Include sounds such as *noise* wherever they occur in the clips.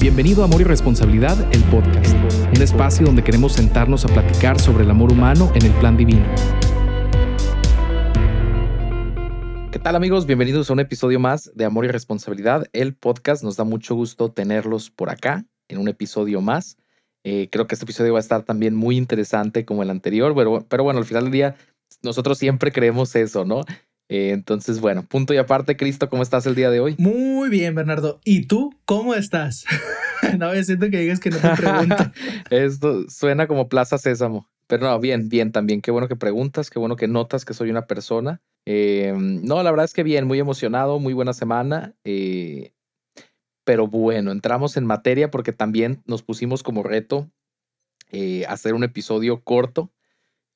Bienvenido a Amor y Responsabilidad, el podcast, un espacio donde queremos sentarnos a platicar sobre el amor humano en el plan divino. ¿Qué tal amigos? Bienvenidos a un episodio más de Amor y Responsabilidad, el podcast. Nos da mucho gusto tenerlos por acá en un episodio más. Eh, creo que este episodio va a estar también muy interesante como el anterior, pero, pero bueno, al final del día nosotros siempre creemos eso, ¿no? Eh, entonces, bueno, punto y aparte, Cristo, ¿cómo estás el día de hoy? Muy bien, Bernardo. ¿Y tú cómo estás? *laughs* no, me siento que digas que no te pregunto. *laughs* Esto suena como Plaza Sésamo. Pero no, bien, bien, también. Qué bueno que preguntas, qué bueno que notas que soy una persona. Eh, no, la verdad es que bien, muy emocionado, muy buena semana. Eh, pero bueno, entramos en materia porque también nos pusimos como reto hacer un episodio corto.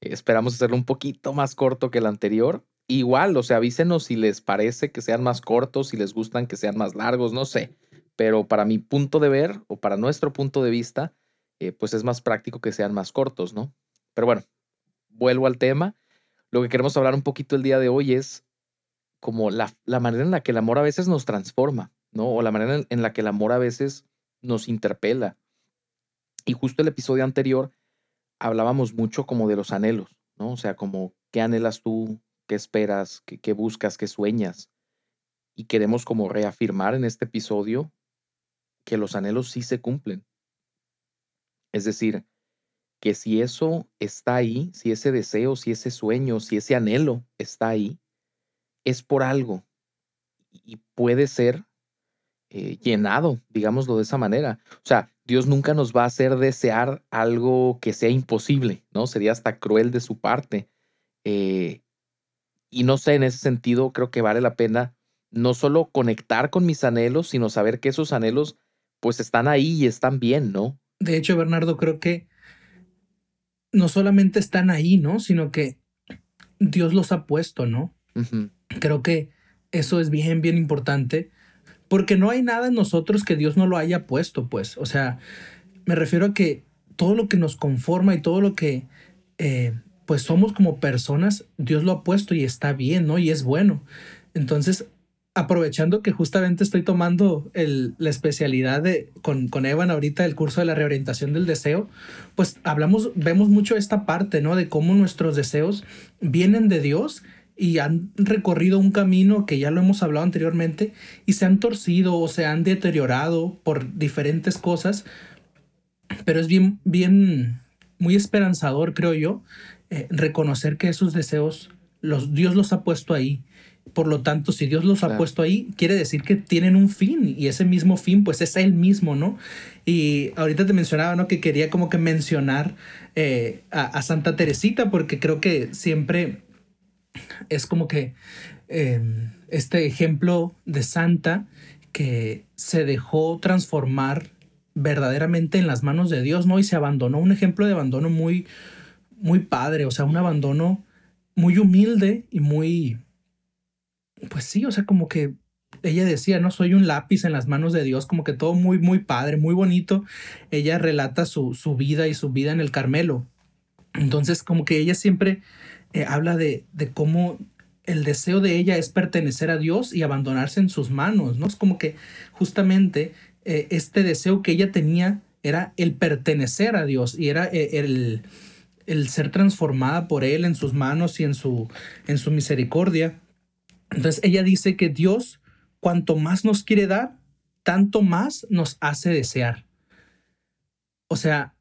esperamos hacerlo un poquito más corto que el anterior igual, o sea, avísenos si les parece que sean más cortos, si les gustan que sean más largos, no sé. Pero para mi punto de ver o para nuestro punto de vista, eh, pues es más práctico que sean más cortos, ¿no? Pero bueno, vuelvo al tema. Lo que queremos hablar un poquito el día de hoy es como la, la manera en la que el amor a veces nos transforma, ¿no? O la manera en la que el amor a veces nos interpela. Y justo el episodio anterior hablábamos mucho como de los anhelos, ¿no? O sea, como qué anhelas tú, qué esperas, qué, buscas, qué sueñas. Y queremos como reafirmar en este episodio que los anhelos sí se cumplen. Es decir, que si eso está ahí, si ese deseo, si ese sueño, si ese anhelo está ahí, es por algo y puede ser eh, llenado, digámoslo de esa manera. O sea, Dios nunca nos va a hacer desear algo que sea imposible, ¿no? Sería hasta cruel de su parte. Eh, y no sé, en ese sentido creo que vale la pena no solo conectar con mis anhelos, sino saber que esos anhelos pues están ahí y están bien, ¿no? De hecho, Bernardo, creo que no solamente están ahí, ¿no? Sino que Dios los ha puesto, ¿no? Creo que eso es bien, bien importante, porque no hay nada en nosotros que Dios no lo haya puesto, pues. O sea, me refiero a que todo lo que nos conforma y todo lo que eh, pues somos como personas, Dios lo ha puesto y está bien, ¿no? Y es bueno. Entonces, aprovechando que justamente estoy tomando el, la especialidad de, con, con Evan ahorita el curso de la reorientación del deseo, pues hablamos, vemos mucho esta parte, ¿no? De cómo nuestros deseos vienen de Dios y han recorrido un camino que ya lo hemos hablado anteriormente y se han torcido o se han deteriorado por diferentes cosas, pero es bien, bien, muy esperanzador, creo yo, eh, reconocer que esos deseos los, Dios los ha puesto ahí. Por lo tanto, si Dios los ha puesto ahí, quiere decir que tienen un fin y ese mismo fin, pues es Él mismo, ¿no? Y ahorita te mencionaba, ¿no? Que quería como que mencionar eh, a, Santa Teresita porque creo que siempre es como que em, este ejemplo de Santa que se dejó transformar verdaderamente en las manos de Dios, ¿no? Y se abandonó, un ejemplo de abandono muy, muy padre, o sea, un abandono muy humilde y muy, pues sí, o sea, como que ella decía, no soy un lápiz en las manos de Dios, como que todo muy, muy padre, muy bonito. Ella relata su, su vida y su vida en el Carmelo. Entonces, como que ella siempre eh, habla de, de cómo el deseo de ella es pertenecer a Dios y abandonarse en sus manos, ¿no? Es como que justamente eh, este deseo que ella tenía era el pertenecer a Dios y era eh, el el ser transformada por Él en sus manos y en su, en su misericordia. Entonces ella dice que Dios, cuanto más nos quiere dar, tanto más nos hace desear. O sea,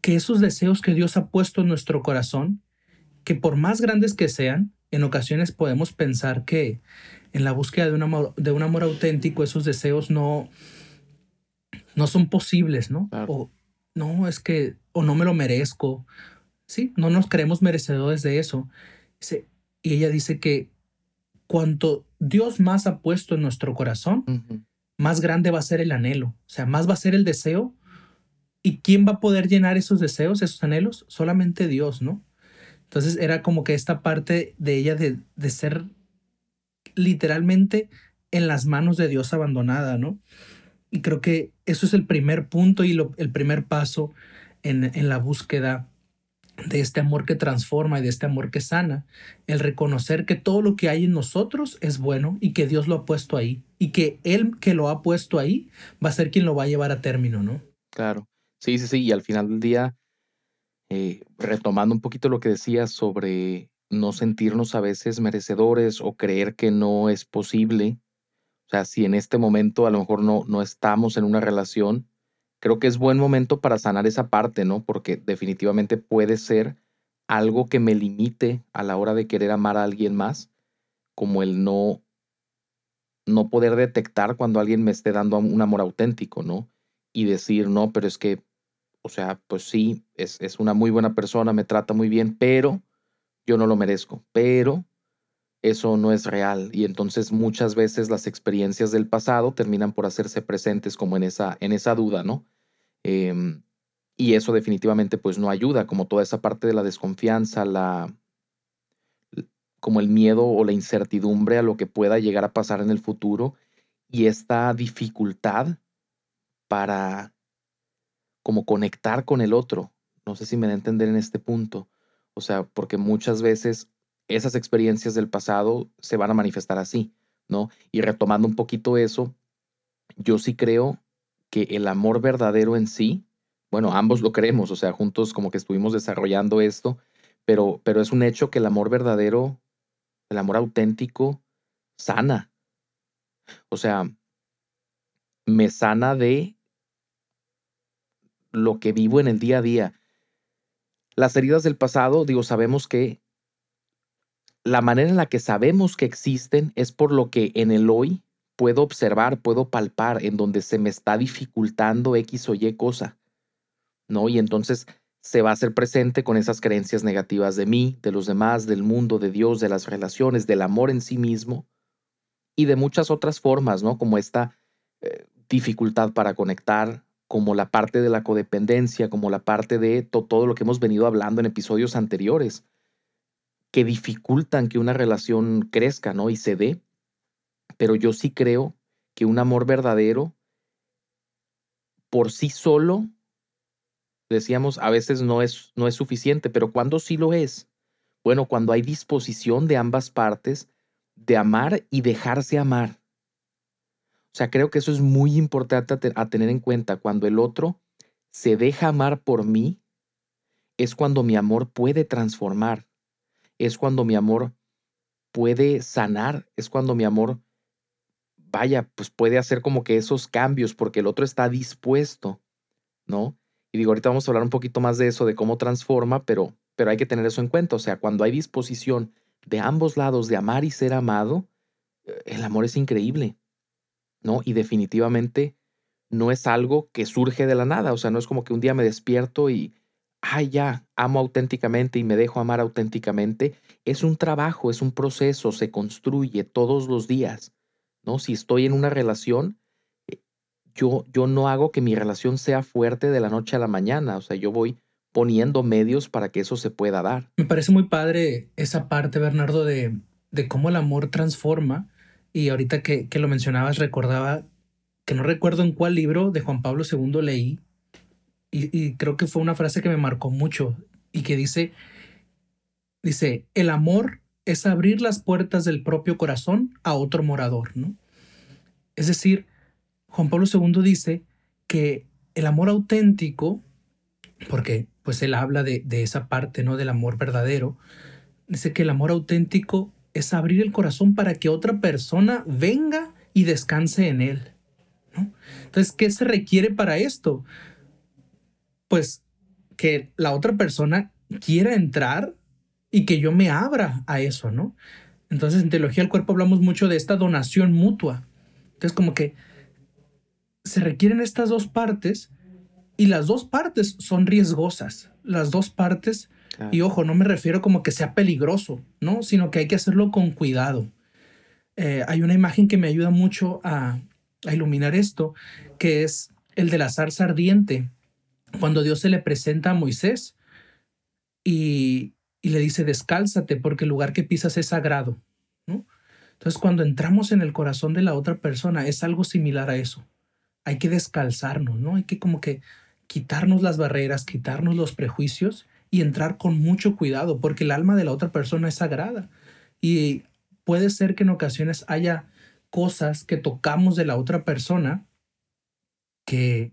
que esos deseos que Dios ha puesto en nuestro corazón, que por más grandes que sean, en ocasiones podemos pensar que en la búsqueda de un amor, de un amor auténtico esos deseos no, no son posibles, ¿no? O, no, es que, o no me lo merezco. Sí, no nos creemos merecedores de eso. Y ella dice que cuanto Dios más ha puesto en nuestro corazón, más grande va a ser el anhelo, o sea, más va a ser el deseo. ¿Y quién va a poder llenar esos deseos, esos anhelos? Solamente Dios, ¿no? Entonces era como que esta parte de ella de, de ser literalmente en las manos de Dios abandonada, ¿no? Y creo que eso es el primer punto y el primer paso en, en, la búsqueda de este amor que transforma y de este amor que sana, el reconocer que todo lo que hay en nosotros es bueno y que Dios lo ha puesto ahí y que Él que lo ha puesto ahí va a ser quien lo va a llevar a término, ¿no? Claro, sí, sí, sí, y al final del día, eh, retomando un poquito lo que decías sobre no sentirnos a veces merecedores o creer que no es posible, o sea, si en este momento a lo mejor no, no estamos en una relación, creo que es buen momento para sanar esa parte, ¿no? Porque definitivamente puede ser algo que me limite a la hora de querer amar a alguien más, como el no no poder detectar cuando alguien me esté dando un amor auténtico, ¿no? Y decir, no, pero es que, o sea, pues sí, es, es una muy buena persona, me trata muy bien, pero yo no lo merezco, pero eso no es real y entonces muchas veces las experiencias del pasado terminan por hacerse presentes como en esa, en esa duda, ¿no? Em, y eso definitivamente pues no ayuda, como toda esa parte de la desconfianza, la, como el miedo o la incertidumbre a lo que pueda llegar a pasar en el futuro y esta dificultad para como conectar con el otro. No sé si me da a entender en este punto. O sea, porque muchas veces esas experiencias del pasado se van a manifestar así, ¿no? Y retomando un poquito eso, yo sí creo que el amor verdadero en sí, bueno, ambos lo creemos, o sea, juntos como que estuvimos desarrollando esto, pero, pero es un hecho que el amor verdadero, el amor auténtico, sana. O sea, me sana de lo que vivo en el día a día. Las heridas del pasado, digo, sabemos que la manera en la que sabemos que existen es por lo que en el hoy puedo observar, puedo palpar, en donde se me está dificultando X o Y cosa, ¿no? Y entonces se va a hacer presente con esas creencias negativas de mí, de los demás, del mundo, de Dios, de las relaciones, del amor en sí mismo y de muchas otras formas, ¿no? Como esta eh, dificultad para conectar, como la parte de la codependencia, como la parte de todo lo que hemos venido hablando en episodios anteriores que dificultan que una relación crezca, ¿no? Y se dé. Pero yo sí creo que un amor verdadero por sí solo, decíamos, a veces no es, no es suficiente, pero cuando sí lo es? Bueno, cuando hay disposición de ambas partes de amar y dejarse amar. O sea, creo que eso es muy importante a, a tener en cuenta. Cuando el otro se deja amar por mí, es cuando mi amor puede transformar es cuando mi amor puede sanar, es cuando mi amor, vaya, pues puede hacer como que esos cambios porque el otro está dispuesto, ¿no? Y digo, ahorita vamos a hablar un poquito más de eso, de cómo transforma, pero, pero hay que tener eso en cuenta. O sea, cuando hay disposición de ambos lados de amar y ser amado, el amor es increíble, ¿no? Y definitivamente no es algo que surge de la nada. O sea, no es como que un día me despierto y, ay, ya, amo auténticamente y me dejo amar auténticamente, es un trabajo, es un proceso, se construye todos los días, ¿no? Si estoy en una relación, eh, yo, yo no hago que mi relación sea fuerte de la noche a la mañana, o sea, yo voy poniendo medios para que eso se pueda dar. Me parece muy padre esa parte, Bernardo, de, de cómo el amor transforma. Y ahorita que, que lo mencionabas, recordaba que no recuerdo en cuál libro de Juan Pablo II leí, y, creo que fue una frase que me marcó mucho y que dice, dice, el amor es abrir las puertas del propio corazón a otro morador, ¿no? Es decir, Juan Pablo II dice que el amor auténtico, porque pues él habla de, de, esa parte, ¿no? Del amor verdadero, dice que el amor auténtico es abrir el corazón para que otra persona venga y descanse en él, ¿no? Entonces, ¿qué se requiere para esto? Pues que la otra persona quiera entrar y que yo me abra a eso, ¿no? Entonces en teología del cuerpo hablamos mucho de esta donación mutua. Entonces como que se requieren estas dos partes y las dos partes son riesgosas. Las dos partes, y ojo, no me refiero como que sea peligroso, ¿no? Sino que hay que hacerlo con cuidado. Eh, hay una imagen que me ayuda mucho a, a iluminar esto, que es el de la zarza ardiente cuando Dios se le presenta a Moisés y, le dice, descálzate porque el lugar que pisas es sagrado. Entonces, cuando entramos en el corazón de la otra persona, es algo similar a eso. Hay que descalzarnos, ¿no? Hay que como que quitarnos las barreras, quitarnos los prejuicios y entrar con mucho cuidado, porque el alma de la otra persona es sagrada. Y puede ser que en ocasiones haya cosas que tocamos de la otra persona que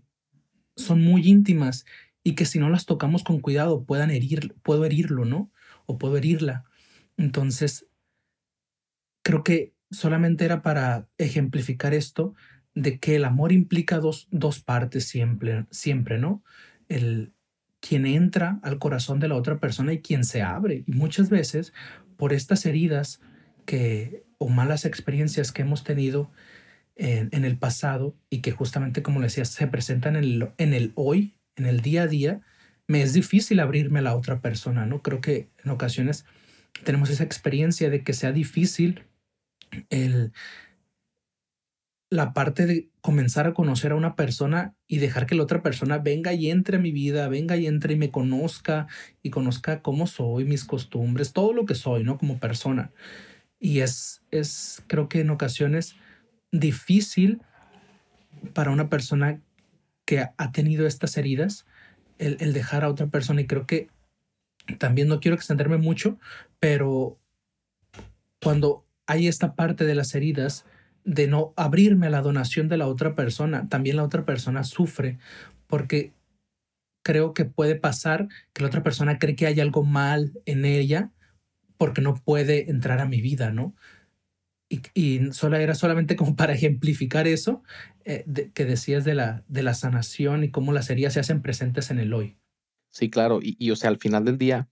son muy íntimas y que si no las tocamos con cuidado puedan herir, puedo herirlo, ¿no? O puedo herirla. Entonces, creo que solamente era para ejemplificar esto de que el amor implica dos, dos partes siempre, siempre, ¿no? El quien entra al corazón de la otra persona y quien se abre. Y muchas veces, por estas heridas que, o malas experiencias que hemos tenido en, el pasado y que justamente, como le decía, se presentan en el, en el hoy, en el día a día, me es difícil abrirme a la otra persona, ¿no? Creo que en ocasiones tenemos esa experiencia de que sea difícil el, la parte de comenzar a conocer a una persona y dejar que la otra persona venga y entre a mi vida, venga y entre y me conozca y conozca cómo soy, mis costumbres, todo lo que soy, ¿no? Como persona. Y es, es creo que en ocasiones difícil para una persona que ha tenido estas heridas el, dejar a otra persona y creo que también no quiero extenderme mucho, pero cuando hay esta parte de las heridas de no abrirme a la donación de la otra persona, también la otra persona sufre porque creo que puede pasar que la otra persona cree que hay algo mal en ella porque no puede entrar a mi vida, ¿no? Y, era solamente como para ejemplificar eso eh, que decías de la, de la sanación y cómo las heridas se hacen presentes en el hoy. Sí, claro. Y, y o sea, al final del día,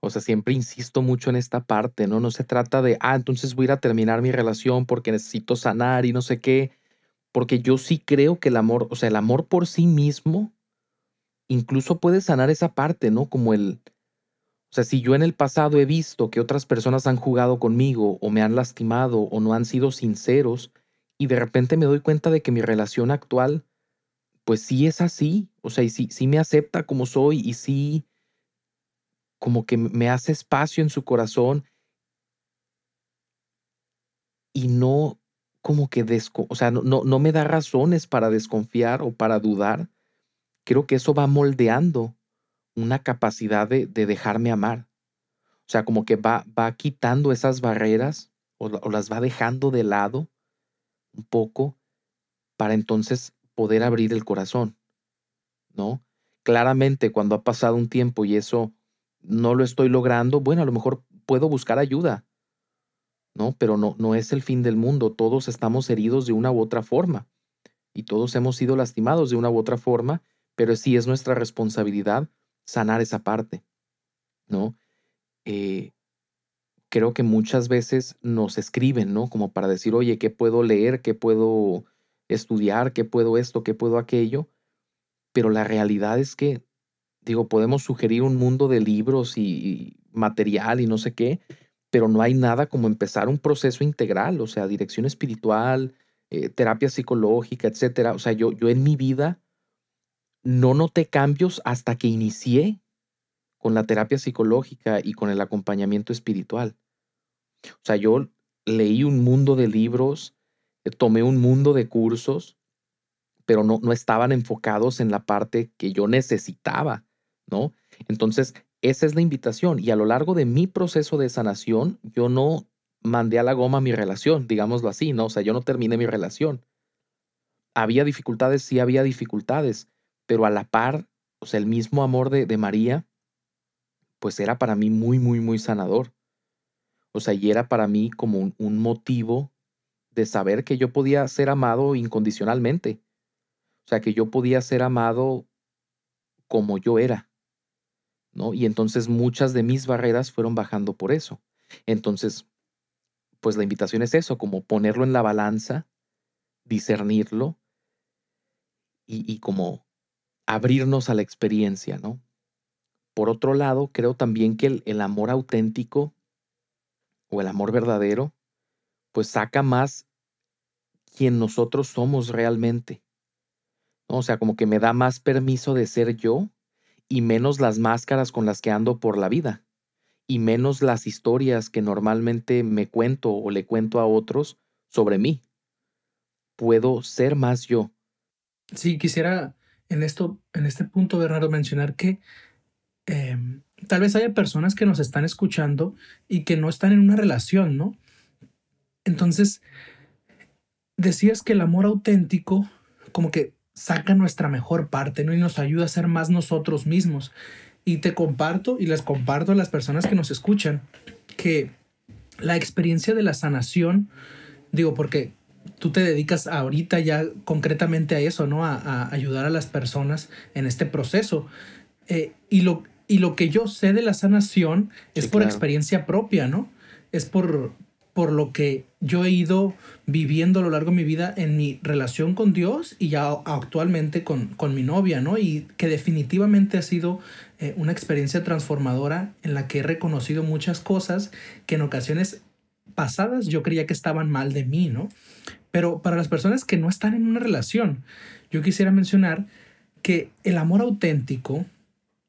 o sea, siempre insisto mucho en esta parte, ¿no? No se trata de, ah, entonces voy a ir a terminar mi relación porque necesito sanar y no sé qué, porque yo sí creo que el amor, o sea, el amor por sí mismo, incluso puede sanar esa parte, ¿no? Como el, o sea, si yo en el pasado he visto que otras personas han jugado conmigo o me han lastimado o no han sido sinceros y de repente me doy cuenta de que mi relación actual, pues sí es así, o sea, y sí, sí me acepta como soy y sí como que me hace espacio en su corazón y no como que desco o sea, no, no, me da razones para desconfiar o para dudar. Creo que eso va moldeando una capacidad de, de dejarme amar. O sea, como que va, va quitando esas barreras o, las va dejando de lado un poco para entonces poder abrir el corazón, ¿no? Claramente cuando ha pasado un tiempo y eso no lo estoy logrando, bueno, a lo mejor puedo buscar ayuda, ¿no? Pero no, no es el fin del mundo, todos estamos heridos de una u otra forma y todos hemos sido lastimados de una u otra forma, pero sí es nuestra responsabilidad sanar esa parte, ¿no? Eh, creo que muchas veces nos escriben, ¿no? Como para decir, oye, ¿qué puedo leer? ¿Qué puedo estudiar? ¿Qué puedo esto? ¿Qué puedo aquello? Pero la realidad es que Digo, podemos sugerir un mundo de libros y, material y no sé qué, pero no hay nada como empezar un proceso integral, o sea, dirección espiritual, eh, terapia psicológica, etcétera. O sea, yo, yo en mi vida no noté cambios hasta que inicié con la terapia psicológica y con el acompañamiento espiritual. O sea, yo leí un mundo de libros, eh, tomé un mundo de cursos, pero no, no estaban enfocados en la parte que yo necesitaba ¿no? Entonces, esa es la invitación. Y a lo largo de mi proceso de sanación, yo no mandé a la goma mi relación, digámoslo así, ¿no? O sea, yo no terminé mi relación. Había dificultades, sí había dificultades, pero a la par, o sea, el mismo amor de, de María, pues era para mí muy, muy, muy sanador. O sea, y era para mí como un, motivo de saber que yo podía ser amado incondicionalmente. O sea, que yo podía ser amado como yo era. ¿no? Y entonces muchas de mis barreras fueron bajando por eso. Entonces, pues la invitación es eso, como ponerlo en la balanza, discernirlo y como abrirnos a la experiencia, ¿no? Por otro lado, creo también que el, amor auténtico o el amor verdadero, pues saca más quien nosotros somos realmente. ¿no? O sea, como que me da más permiso de ser yo y menos las máscaras con las que ando por la vida, y menos las historias que normalmente me cuento o le cuento a otros sobre mí. Puedo ser más yo. Sí, quisiera en esto, en este punto, Bernardo, mencionar que em, tal vez haya personas que nos están escuchando y que no están en una relación, ¿no? Entonces, decías que el amor auténtico como que saca nuestra mejor parte, ¿no? Y nos ayuda a ser más nosotros mismos. Y te comparto y les comparto a las personas que nos escuchan que la experiencia de la sanación, digo, porque tú te dedicas ahorita ya concretamente a eso, ¿no? A, ayudar a las personas en este proceso. Eh, y, lo, y lo que yo sé de la sanación es por experiencia propia, ¿no? Es por, por lo que yo he ido viviendo a lo largo de mi vida en mi relación con Dios y ya actualmente con, con mi novia, ¿no? Y que definitivamente ha sido eh, una experiencia transformadora en la que he reconocido muchas cosas que en ocasiones pasadas yo creía que estaban mal de mí, ¿no? Pero para las personas que no están en una relación, yo quisiera mencionar que el amor auténtico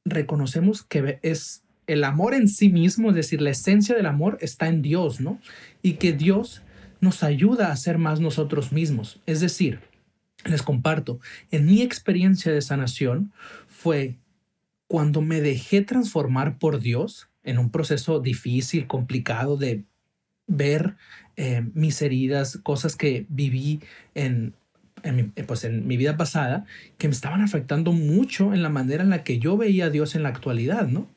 reconocemos que es el amor en sí mismo, es decir, la esencia del amor está en Dios, ¿no? Y que Dios nos ayuda a ser más nosotros mismos. Es decir, les comparto, en mi experiencia de sanación fue cuando me dejé transformar por Dios en un proceso difícil, complicado de ver eh, mis heridas, cosas que viví en, en mi, eh, pues en mi vida pasada, que me estaban afectando mucho en la manera en la que yo veía a Dios en la actualidad, ¿no?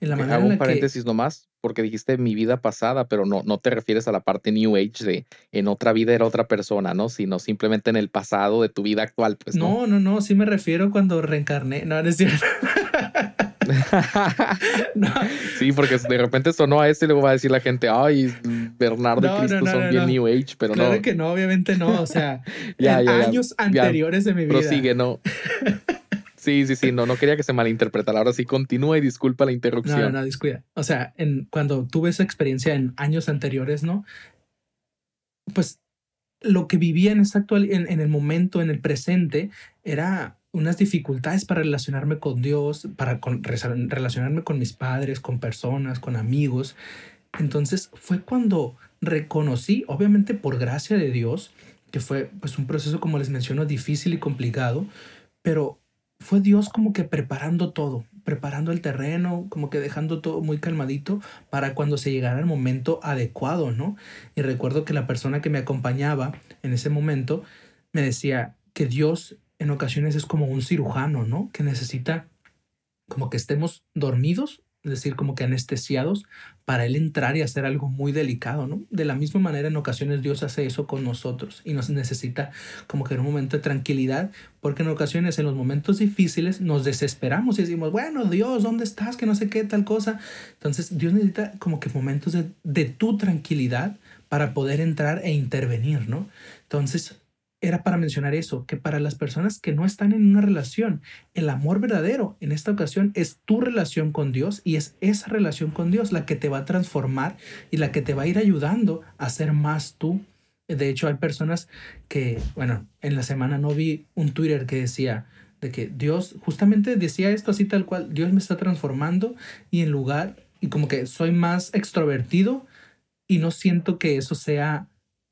En la manera Hago un paréntesis nomás, porque dijiste mi vida pasada, pero no, no te refieres a la parte New Age de en otra vida era otra persona, ¿no? Sino simplemente en el pasado de tu vida actual, pues. No, no, no, no sí me refiero cuando reencarné. No, no es cierto. *laughs* *laughs* Sí, porque de repente sonó a este y luego va a decir la gente, ay, Bernardo y Cristo son bien New Age, pero claro no. Claro que no, obviamente no. O sea, *laughs* en años anteriores de mi vida. Prosigue, no. *laughs* Sí, sí, sí, no, no quería que se malinterpretara. Ahora sí, continúa y disculpa la interrupción. No, no, descuida. O sea, en, cuando tuve esa experiencia en años anteriores, ¿no? Pues lo que vivía en, esta actual, en, en el momento, en el presente, era unas dificultades para relacionarme con Dios, para relacionarme con mis padres, con personas, con amigos. Entonces fue cuando reconocí, obviamente por gracia de Dios, que fue pues un proceso como les menciono difícil y complicado, pero fue Dios como que preparando todo, preparando el terreno, como que dejando todo muy calmadito para cuando se llegara el momento adecuado, ¿no? Y recuerdo que la persona que me acompañaba en ese momento me decía que Dios en ocasiones es como un cirujano, ¿no? Que necesita como que estemos dormidos, es decir, como que anestesiados, para él entrar y hacer algo muy delicado, ¿no? De la misma manera, en ocasiones Dios hace eso con nosotros y nos necesita como que en un momento de tranquilidad, porque en ocasiones, en los momentos difíciles, nos desesperamos y decimos, bueno, Dios, ¿dónde estás? Que no sé qué, tal cosa. Entonces, Dios necesita como que momentos de, de tu tranquilidad para poder entrar e intervenir, ¿no? Entonces, era para mencionar eso, que para las personas que no están en una relación, el amor verdadero en esta ocasión es tu relación con Dios y es esa relación con Dios la que te va a transformar y la que te va a ir ayudando a ser más tú. De hecho, hay personas que, bueno, en la semana no vi un Twitter que decía de que Dios justamente decía esto así tal cual, Dios me está transformando y en lugar, y como que soy más extrovertido y no siento que eso sea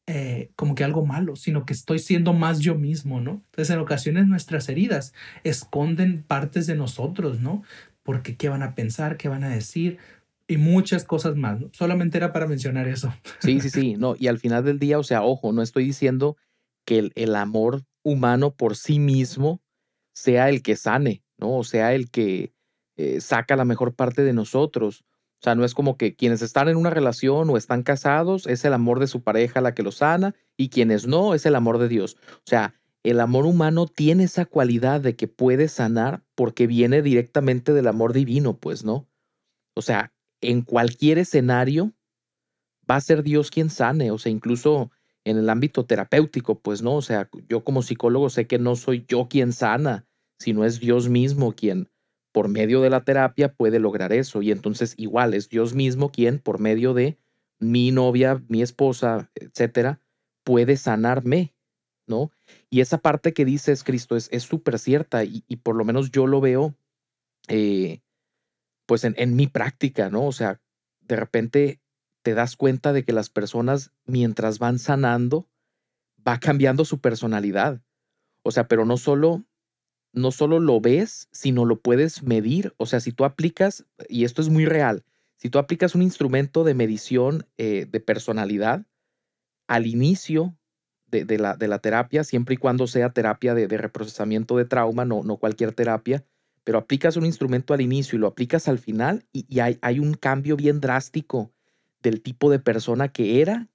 eh, como que algo malo, sino que estoy siendo más yo mismo, ¿no? Entonces en ocasiones nuestras heridas esconden partes de nosotros, ¿no? Porque qué van a pensar, qué van a decir y muchas cosas más. Solamente era para mencionar eso. Sí, sí, sí, no, y al final del día, o sea, ojo, no estoy diciendo que el, amor humano por sí mismo sea el que sane, ¿no? O sea, el que eh, saca la mejor parte de nosotros. O sea, no es como que quienes están en una relación o están casados es el amor de su pareja la que lo sana y quienes no es el amor de Dios. O sea, el amor humano tiene esa cualidad de que puede sanar porque viene directamente del amor divino, pues, ¿no? O sea, en cualquier escenario va a ser Dios quien sane, o sea, incluso en el ámbito terapéutico, pues, ¿no? O sea, yo como psicólogo sé que no soy yo quien sana, sino es Dios mismo quien por medio de la terapia puede lograr eso. Y entonces igual es Dios mismo quien por medio de mi novia, mi esposa, etcétera, puede sanarme, ¿no? Y esa parte que dices, Cristo, es súper cierta y, por lo menos yo lo veo, eh, pues en, en mi práctica, ¿no? O sea, de repente te das cuenta de que las personas, mientras van sanando, va cambiando su personalidad. O sea, pero no solo no solo lo ves, sino lo puedes medir. O sea, si tú aplicas, y esto es muy real, si tú aplicas un instrumento de medición eh, de personalidad al inicio de, la, de, la, terapia, siempre y cuando sea terapia de, reprocesamiento de trauma, no, no cualquier terapia, pero aplicas un instrumento al inicio y lo aplicas al final y, hay, hay, un cambio bien drástico del tipo de persona que era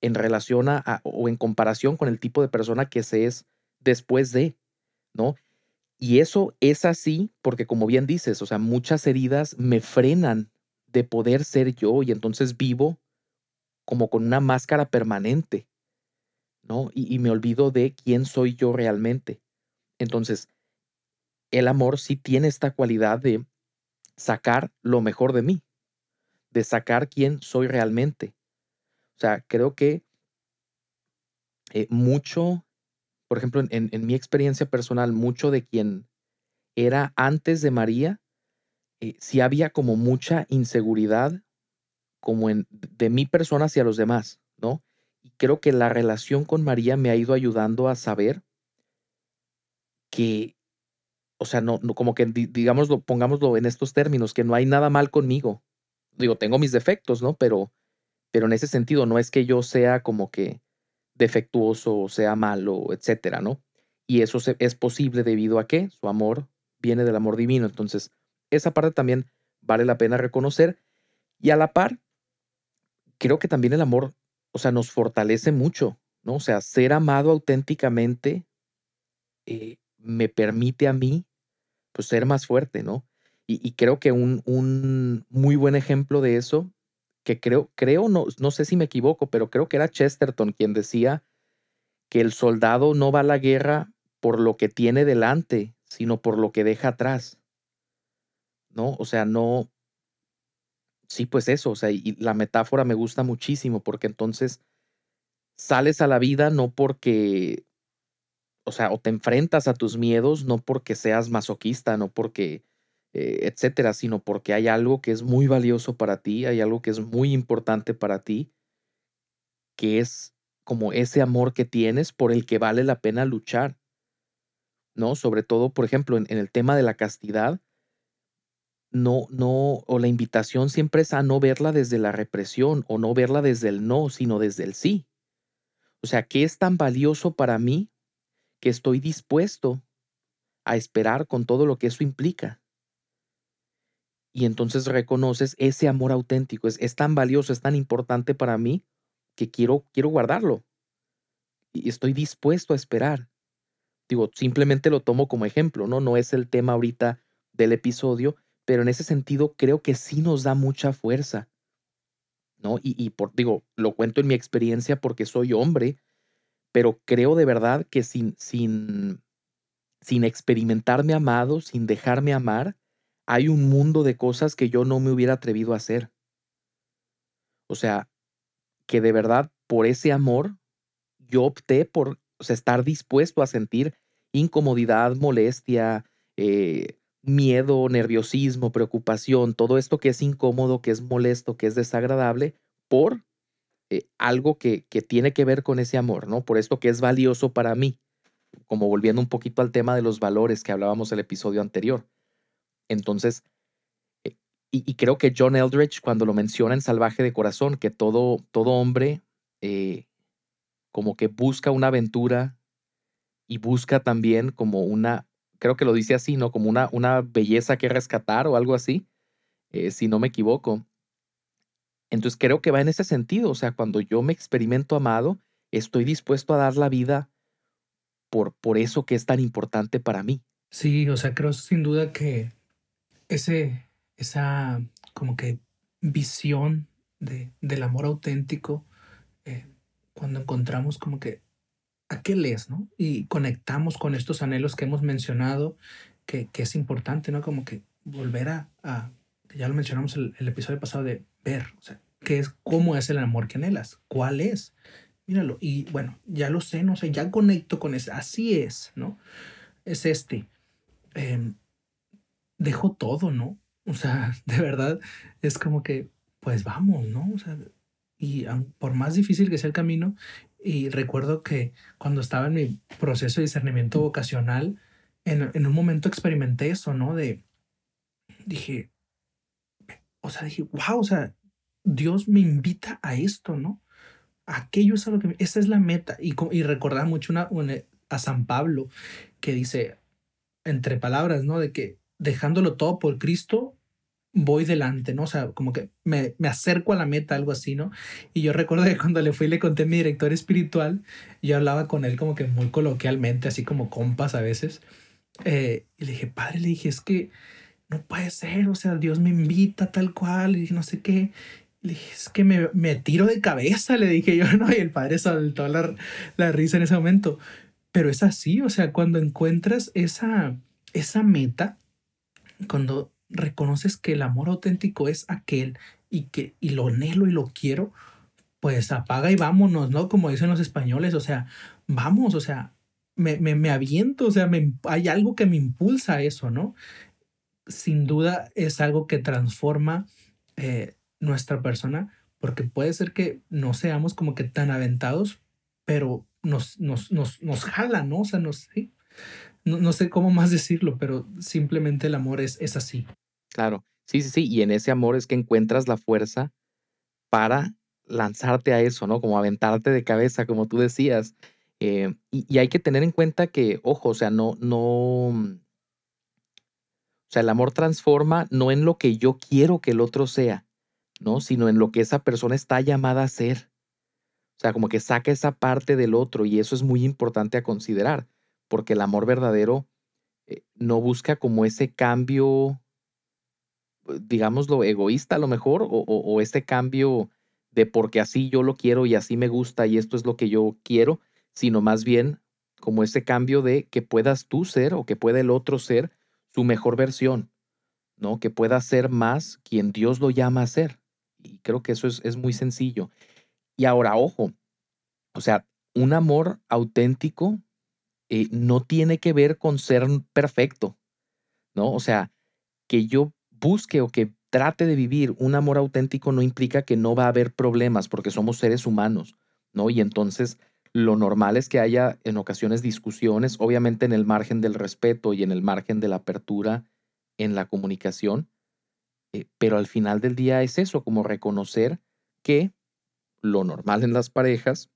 en relación a, o en comparación con el tipo de persona que se es después de, ¿no? Y eso es así porque como bien dices, o sea, muchas heridas me frenan de poder ser yo y entonces vivo como con una máscara permanente, ¿no? Y, me olvido de quién soy yo realmente. Entonces, el amor sí tiene esta cualidad de sacar lo mejor de mí, de sacar quién soy realmente. O sea, creo que eh, mucho, por ejemplo, en, mi experiencia personal, mucho de quien era antes de María, eh, sí había como mucha inseguridad como en, de mi persona hacia los demás, ¿no? Y creo que la relación con María me ha ido ayudando a saber que, o sea, no, no como que digámoslo, pongámoslo en estos términos, que no hay nada mal conmigo. Digo, tengo mis defectos, ¿no? Pero, pero en ese sentido no es que yo sea como que defectuoso, sea malo, etcétera, ¿no? Y eso es posible debido a que su amor viene del amor divino. Entonces, esa parte también vale la pena reconocer. Y a la par, creo que también el amor, o sea, nos fortalece mucho, ¿no? O sea, ser amado auténticamente eh, me permite a mí, pues, ser más fuerte, ¿no? Y, creo que un, un, muy buen ejemplo de eso que creo, creo, no, no sé si me equivoco, pero creo que era Chesterton quien decía que el soldado no va a la guerra por lo que tiene delante, sino por lo que deja atrás. ¿No? O sea, no. Sí, pues eso, o sea, y la metáfora me gusta muchísimo porque entonces sales a la vida no porque, o sea, o te enfrentas a tus miedos, no porque seas masoquista, no porque eh, etcétera, sino porque hay algo que es muy valioso para ti, hay algo que es muy importante para ti, que es como ese amor que tienes por el que vale la pena luchar. ¿No? Sobre todo, por ejemplo, en, el tema de la castidad, no, no, o la invitación siempre es a no verla desde la represión o no verla desde el no, sino desde el sí. O sea, ¿qué es tan valioso para mí que estoy dispuesto a esperar con todo lo que eso implica? Y entonces reconoces ese amor auténtico. Es, es, tan valioso, es tan importante para mí que quiero, quiero guardarlo. Y estoy dispuesto a esperar. Digo, simplemente lo tomo como ejemplo, ¿no? No es el tema ahorita del episodio, pero en ese sentido creo que sí nos da mucha fuerza, ¿no? Y, y por, digo, lo cuento en mi experiencia porque soy hombre, pero creo de verdad que sin, sin, sin experimentarme amado, sin dejarme amar, hay un mundo de cosas que yo no me hubiera atrevido a hacer. O sea, que de verdad por ese amor yo opté por estar dispuesto a sentir incomodidad, molestia, eh, miedo, nerviosismo, preocupación, todo esto que es incómodo, que es molesto, que es desagradable, por eh, algo que, que tiene que ver con ese amor, ¿no? Por esto que es valioso para mí, como volviendo un poquito al tema de los valores que hablábamos el episodio anterior. Entonces, eh, y, creo que John Eldridge, cuando lo menciona en Salvaje de Corazón, que todo, todo hombre eh, como que busca una aventura y busca también como una, creo que lo dice así, ¿no? Como una, una belleza que rescatar o algo así, eh, si no me equivoco. Entonces creo que va en ese sentido, o sea, cuando yo me experimento amado, estoy dispuesto a dar la vida por, por eso que es tan importante para mí. Sí, o sea, creo sin duda que ese, esa como que visión de, del amor auténtico, eh, cuando encontramos como que aquel es, ¿no? Y conectamos con estos anhelos que hemos mencionado, que, que es importante, ¿no? Como que volver a, a ya lo mencionamos el, el, episodio pasado, de ver, o sea, qué es, cómo es el amor que anhelas, cuál es, míralo, y bueno, ya lo sé, no sé, ya conecto con ese, así es, ¿no? Es este. Eh, dejo todo, ¿no? O sea, *laughs* de verdad es como que, pues vamos, ¿no? O sea, y por más difícil que sea el camino, y recuerdo que cuando estaba en mi proceso de discernimiento vocacional, en, en un momento experimenté eso, ¿no? De, dije, o sea, dije, wow, o sea, Dios me invita a esto, ¿no? Aquello es a lo que, esa es la meta. Y, y recordar mucho una, a San Pablo que dice, entre palabras, ¿no? De que dejándolo todo por Cristo, voy delante, ¿no? O sea, como que me, me, acerco a la meta, algo así, ¿no? Y yo recuerdo que cuando le fui y le conté a mi director espiritual, yo hablaba con él como que muy coloquialmente, así como compas a veces. Eh, y le dije, padre, le dije, es que no puede ser, o sea, Dios me invita tal cual, y no sé qué. Le dije, es que me, me, tiro de cabeza, le dije yo, ¿no? Y el padre saltó la, la risa en ese momento. Pero es así, o sea, cuando encuentras esa, esa meta, cuando reconoces que el amor auténtico es aquel y que y lo anhelo y lo quiero, pues apaga y vámonos, ¿no? Como dicen los españoles, o sea, vamos, o sea, me, me, me aviento, o sea, me, hay algo que me impulsa a eso, ¿no? sin duda es algo que transforma eh, nuestra persona, porque puede ser que no seamos como que tan aventados, pero nos, nos, nos, nos jala, ¿no? O sea, nos, no, no, sé cómo más decirlo, pero simplemente el amor es, es así. Claro, sí, sí, sí, y en ese amor es que encuentras la fuerza para lanzarte a eso, ¿no? Como aventarte de cabeza, como tú decías. Eh, y, y, hay que tener en cuenta que, ojo, o sea, no, no, o sea, el amor transforma no en lo que yo quiero que el otro sea, ¿no? Sino en lo que esa persona está llamada a ser. O sea, como que saca esa parte del otro y eso es muy importante a considerar, porque el amor verdadero eh, no busca como ese cambio, eh, digámoslo, egoísta a lo mejor, o, o ese cambio de porque así yo lo quiero y así me gusta y esto es lo que yo quiero, sino más bien como ese cambio de que puedas tú ser o que pueda el otro ser su mejor versión, ¿no? Que pueda ser más quien Dios lo llama a ser. Y creo que eso es, es muy sencillo. Y ahora, ojo, o sea, un amor auténtico eh, no tiene que ver con ser perfecto, ¿no? O sea, que yo busque o que trate de vivir un amor auténtico no implica que no va a haber problemas porque somos seres humanos, ¿no? Y entonces lo normal es que haya en ocasiones discusiones, obviamente en el margen del respeto y en el margen de la apertura en la comunicación, eh, pero al final del día es eso, como reconocer que lo normal en las parejas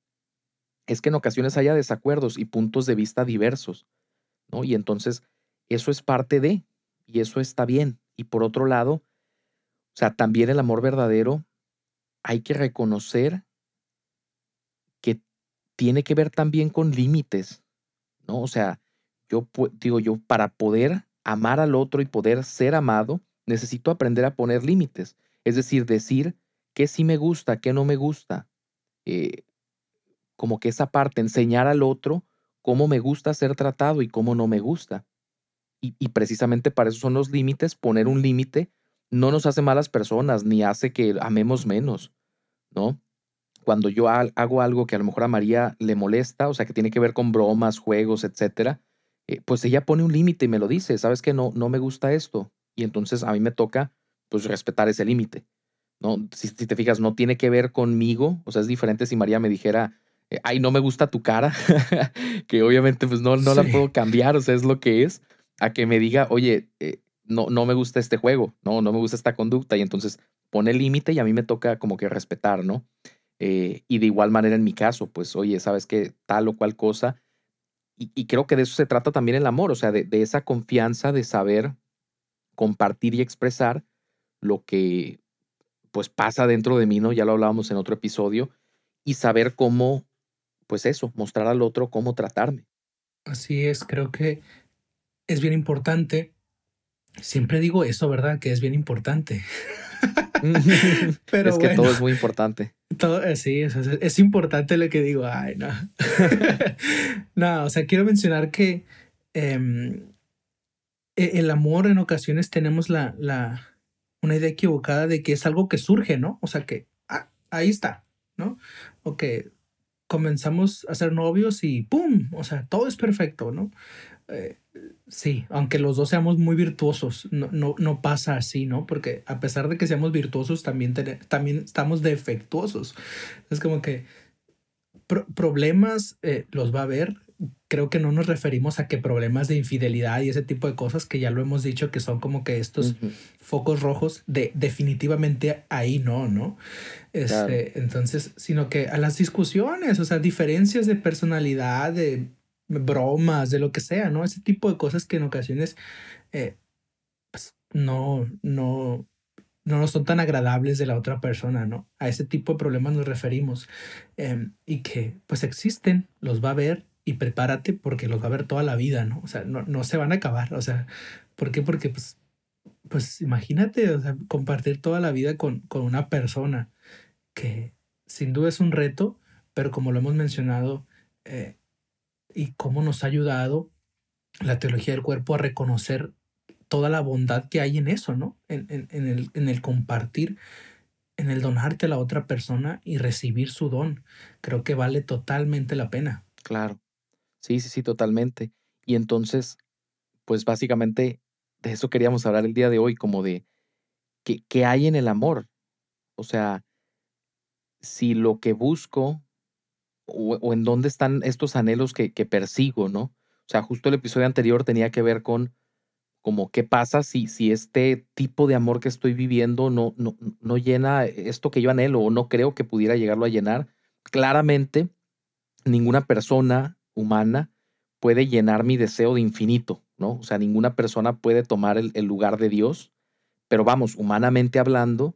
es que en ocasiones haya desacuerdos y puntos de vista diversos, ¿no? Y entonces eso es parte de, y eso está bien. Y por otro lado, o sea, también el amor verdadero hay que reconocer tiene que ver también con límites, ¿no? O sea, yo digo yo, para poder amar al otro y poder ser amado, necesito aprender a poner límites. Es decir, decir qué sí me gusta, qué no me gusta. Eh, como que esa parte, enseñar al otro cómo me gusta ser tratado y cómo no me gusta. Y, y precisamente para eso son los límites. Poner un límite no nos hace malas personas ni hace que amemos menos, ¿no? cuando yo hago algo que a lo mejor a María le molesta, o sea, que tiene que ver con bromas, juegos, etcétera, eh, pues ella pone un límite y me lo dice, sabes que no, no me gusta esto. Y entonces a mí me toca, pues, respetar ese límite. ¿no? Si, te fijas, no tiene que ver conmigo, o sea, es diferente si María me dijera, ay, no me gusta tu cara, *laughs* que obviamente pues no, no la puedo cambiar, o sea, es lo que es, a que me diga, oye, eh, no, no me gusta este juego, no, no me gusta esta conducta, y entonces pone límite y a mí me toca como que respetar, ¿no? Eh, y de igual manera en mi caso, pues, oye, sabes que tal o cual cosa. Y, creo que de eso se trata también el amor, o sea, de, esa confianza de saber compartir y expresar lo que pues pasa dentro de mí, ¿no? Ya lo hablábamos en otro episodio, y saber cómo, pues eso, mostrar al otro cómo tratarme. Así es, creo que es bien importante. Siempre digo eso, ¿verdad? Que es bien importante. *laughs* *laughs* Pero es que todo es muy importante. Todo, eh, sí, es, importante lo que digo. Ay, no. *laughs* no, o sea, quiero mencionar que em, e, el amor en ocasiones tenemos la, la, una idea equivocada de que es algo que surge, ¿no? O sea, que ah, ahí está, ¿no? O que comenzamos a ser novios y ¡pum! O sea, todo es perfecto, ¿no? Eh, sí, aunque los dos seamos muy virtuosos, no, no, no, pasa así, ¿no? Porque a pesar de que seamos virtuosos, también, también estamos defectuosos. Es como que problemas eh, los va a haber, creo que no nos referimos a que problemas de infidelidad y ese tipo de cosas que ya lo hemos dicho que son como que estos focos rojos de definitivamente ahí no, ¿no? Este, Entonces, sino que a las discusiones, o sea, diferencias de personalidad, de bromas, de lo que sea, ¿no? Ese tipo de cosas que en ocasiones eh, pues, no, no, no son tan agradables de la otra persona, ¿no? A ese tipo de problemas nos referimos em, y que pues existen, los va a ver y prepárate porque los va a ver toda la vida, ¿no? O sea, no, no se van a acabar, o sea, ¿por qué? Porque pues, pues imagínate, o sea, compartir toda la vida con, con una persona que sin duda es un reto, pero como lo hemos mencionado eh, y cómo nos ha ayudado la teología del cuerpo a reconocer toda la bondad que hay en eso, ¿no? En, en, el, en el compartir, en el donarte a la otra persona y recibir su don. Creo que vale totalmente la pena. Claro. Sí, sí, sí, totalmente. Y entonces, pues básicamente de eso queríamos hablar el día de hoy, como de qué, qué hay en el amor. O sea, si lo que busco o, o en dónde están estos anhelos que, que persigo, ¿no? O sea, justo el episodio anterior tenía que ver con como qué pasa si, si este tipo de amor que estoy viviendo no, no, no llena esto que yo anhelo o no creo que pudiera llegarlo a llenar. Claramente, ninguna persona humana puede llenar mi deseo de infinito, ¿no? O sea, ninguna persona puede tomar el, lugar de Dios, pero vamos, humanamente hablando,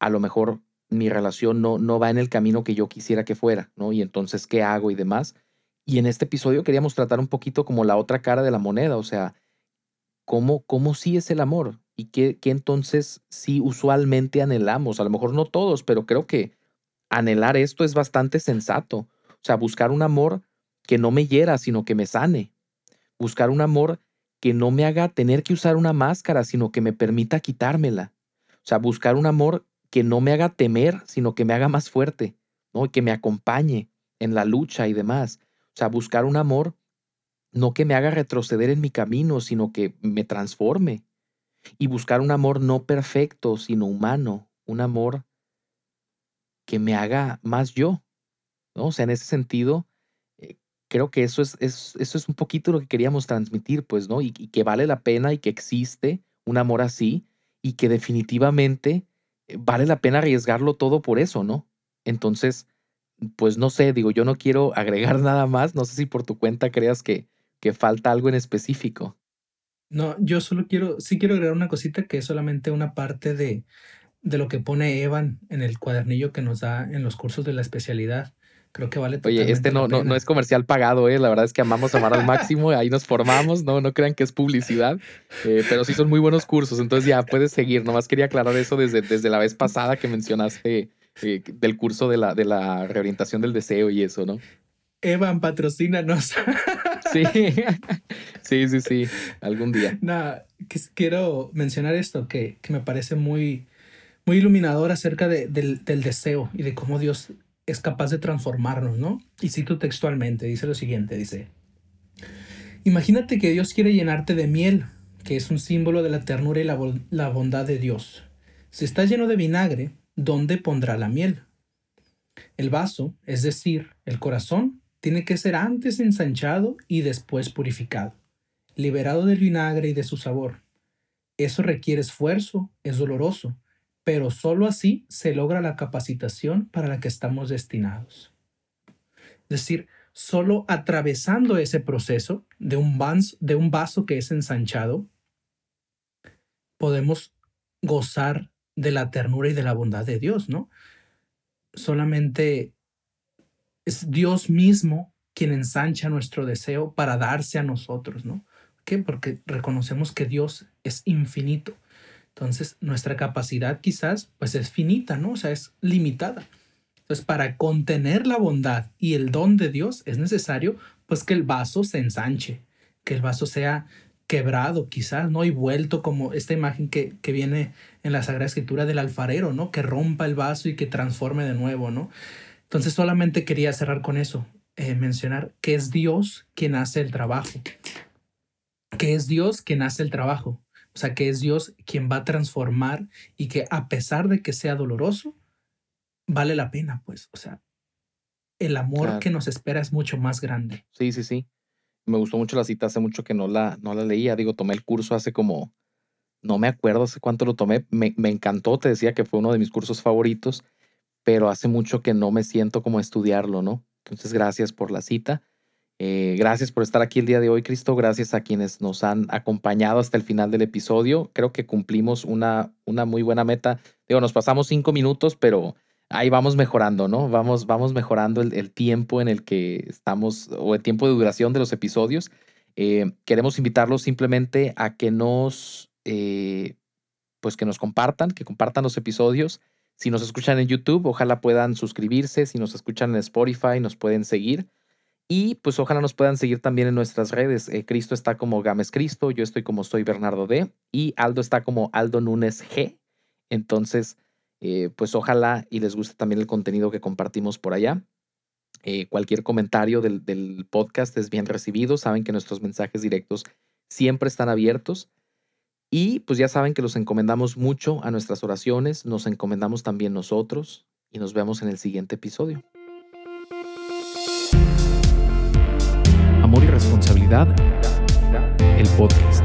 a lo mejor mi relación no, no va en el camino que yo quisiera que fuera, ¿no? Y entonces, ¿qué hago y demás? Y en este episodio queríamos tratar un poquito como la otra cara de la moneda, o sea, cómo, cómo sí es el amor y qué, qué entonces sí usualmente anhelamos. A lo mejor no todos, pero creo que anhelar esto es bastante sensato. O sea, buscar un amor que no me hiera, sino que me sane. Buscar un amor que no me haga tener que usar una máscara, sino que me permita quitármela. O sea, buscar un amor que no me haga temer, sino que me haga más fuerte, ¿no? Y que me acompañe en la lucha y demás. O sea, buscar un amor no que me haga retroceder en mi camino, sino que me transforme. Y buscar un amor no perfecto, sino humano, un amor que me haga más yo. ¿no? O sea, en ese sentido, creo que eso es, eso es un poquito lo que queríamos transmitir, pues, ¿no? Y, y, que vale la pena y que existe un amor así y que definitivamente eh, vale la pena arriesgarlo todo por eso, ¿no? Entonces, pues no sé, digo, yo no quiero *laughs* agregar nada más, no sé si por tu cuenta creas que, que falta algo en específico. No, yo solo quiero, sí quiero agregar una cosita que es solamente una parte de, de lo que pone Evan en el cuadernillo que nos da en los cursos de la especialidad. Creo que vale. Oye, este no, no, no, es comercial pagado, ¿eh? La verdad es que amamos amar al máximo, ahí nos formamos, no, no crean que es publicidad, eh, pero sí son muy buenos cursos, entonces ya puedes seguir. Nomás quería aclarar eso desde, desde la vez pasada que mencionaste eh, del curso de la, de la reorientación del deseo y eso, ¿no? Evan, patrocínanos. Sí, sí, sí, sí, algún día. Nada, quiero mencionar esto que, que, me parece muy, muy iluminador acerca de, del, del, deseo y de cómo Dios es capaz de transformarnos, ¿no? Y cito textualmente, dice lo siguiente, dice, imagínate que Dios quiere llenarte de miel, que es un símbolo de la ternura y la, la bondad de Dios. Si está lleno de vinagre, ¿dónde pondrá la miel? El vaso, es decir, el corazón, tiene que ser antes ensanchado y después purificado, liberado del vinagre y de su sabor. Eso requiere esfuerzo, es doloroso, pero sólo así se logra la capacitación para la que estamos destinados. Es decir, solo atravesando ese proceso de un, de un vaso que es ensanchado, podemos gozar de la ternura y de la bondad de Dios, ¿no? Solamente es Dios mismo quien ensancha nuestro deseo para darse a nosotros, ¿no? ¿Por qué? Porque reconocemos que Dios es infinito. Entonces, nuestra capacidad quizás, pues es finita, ¿no? O sea, es limitada. Entonces, para contener la bondad y el don de Dios es necesario, pues, que el vaso se ensanche, que el vaso sea quebrado quizás, ¿no? Y vuelto como esta imagen que, que viene en la Sagrada Escritura del alfarero, ¿no? Que rompa el vaso y que transforme de nuevo, ¿no? Entonces solamente quería cerrar con eso, eh, mencionar que es Dios quien hace el trabajo, que es Dios quien hace el trabajo, o sea, que es Dios quien va a transformar y que a pesar de que sea doloroso, vale la pena, pues, o sea, el amor que nos espera es mucho más grande. Sí, sí, sí. me gustó mucho la cita, hace mucho que no la, no la leía, digo, tomé el curso hace como, no me acuerdo hace cuánto lo tomé, me, me encantó, te decía que fue uno de mis cursos favoritos, pero hace mucho que no me siento como estudiarlo, ¿no? Entonces, gracias por la cita. Eh, gracias por estar aquí el día de hoy, Cristo. Gracias a quienes nos han acompañado hasta el final del episodio. Creo que cumplimos una, una muy buena meta. Digo, nos pasamos cinco minutos, pero ahí vamos mejorando, ¿no? Vamos, vamos mejorando el, tiempo en el que estamos o el tiempo de duración de los episodios. Eh, queremos invitarlos simplemente a que nos, eh, pues que nos compartan, que compartan los episodios. Si nos escuchan en YouTube, ojalá puedan suscribirse. Si nos escuchan en Spotify, nos pueden seguir. Y pues ojalá nos puedan seguir también en nuestras redes. Eh, Cristo está como Games Cristo, yo estoy como soy Bernardo D y Aldo está como Aldo Núñez G. Entonces, eh, pues ojalá y les guste también el contenido que compartimos por allá. Eh, cualquier comentario del podcast es bien recibido. Saben que nuestros mensajes directos siempre están abiertos. Y pues ya saben que los encomendamos mucho a nuestras oraciones, nos encomendamos también nosotros y nos vemos en el siguiente episodio. El podcast.